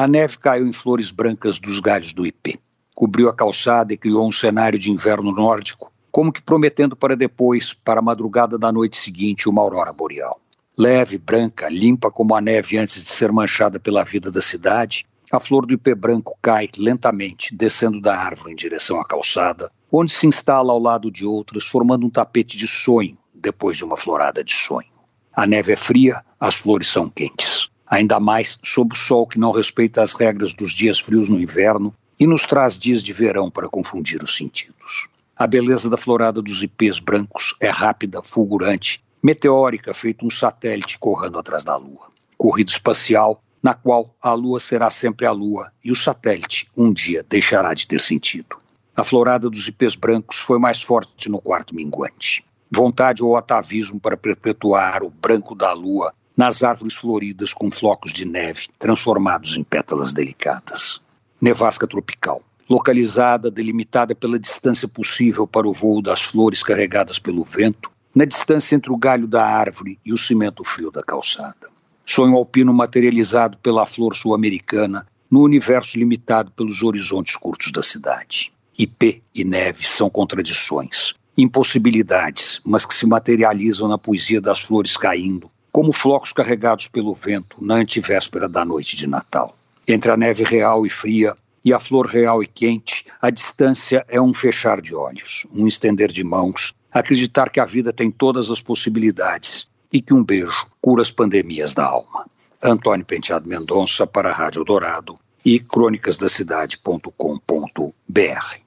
A neve caiu em flores brancas dos galhos do ipê. Cobriu a calçada e criou um cenário de inverno nórdico, como que prometendo para depois, para a madrugada da noite seguinte, uma aurora boreal. Leve, branca, limpa como a neve antes de ser manchada pela vida da cidade, a flor do ipê branco cai lentamente, descendo da árvore em direção à calçada, onde se instala ao lado de outras, formando um tapete de sonho, depois de uma florada de sonho. A neve é fria, as flores são quentes. Ainda mais sob o sol que não respeita as regras dos dias frios no inverno e nos traz dias de verão para confundir os sentidos. A beleza da florada dos ipês brancos é rápida, fulgurante, meteórica, feito um satélite correndo atrás da Lua. Corrida espacial na qual a Lua será sempre a Lua e o satélite um dia deixará de ter sentido. A florada dos ipês brancos foi mais forte no quarto minguante. Vontade ou atavismo para perpetuar o branco da Lua nas árvores floridas com flocos de neve transformados em pétalas delicadas. Nevasca tropical, localizada, delimitada pela distância possível para o voo das flores carregadas pelo vento, na distância entre o galho da árvore e o cimento frio da calçada sonho alpino materializado pela flor sul-americana no universo limitado pelos horizontes curtos da cidade. IP e neve são contradições, impossibilidades, mas que se materializam na poesia das flores caindo, como flocos carregados pelo vento na antivéspera da noite de Natal. Entre a neve real e fria e a flor real e quente, a distância é um fechar de olhos, um estender de mãos, acreditar que a vida tem todas as possibilidades e que um beijo cura as pandemias da alma. Antônio Penteado Mendonça para a Rádio Dourado e crônicasdacidade.com.br.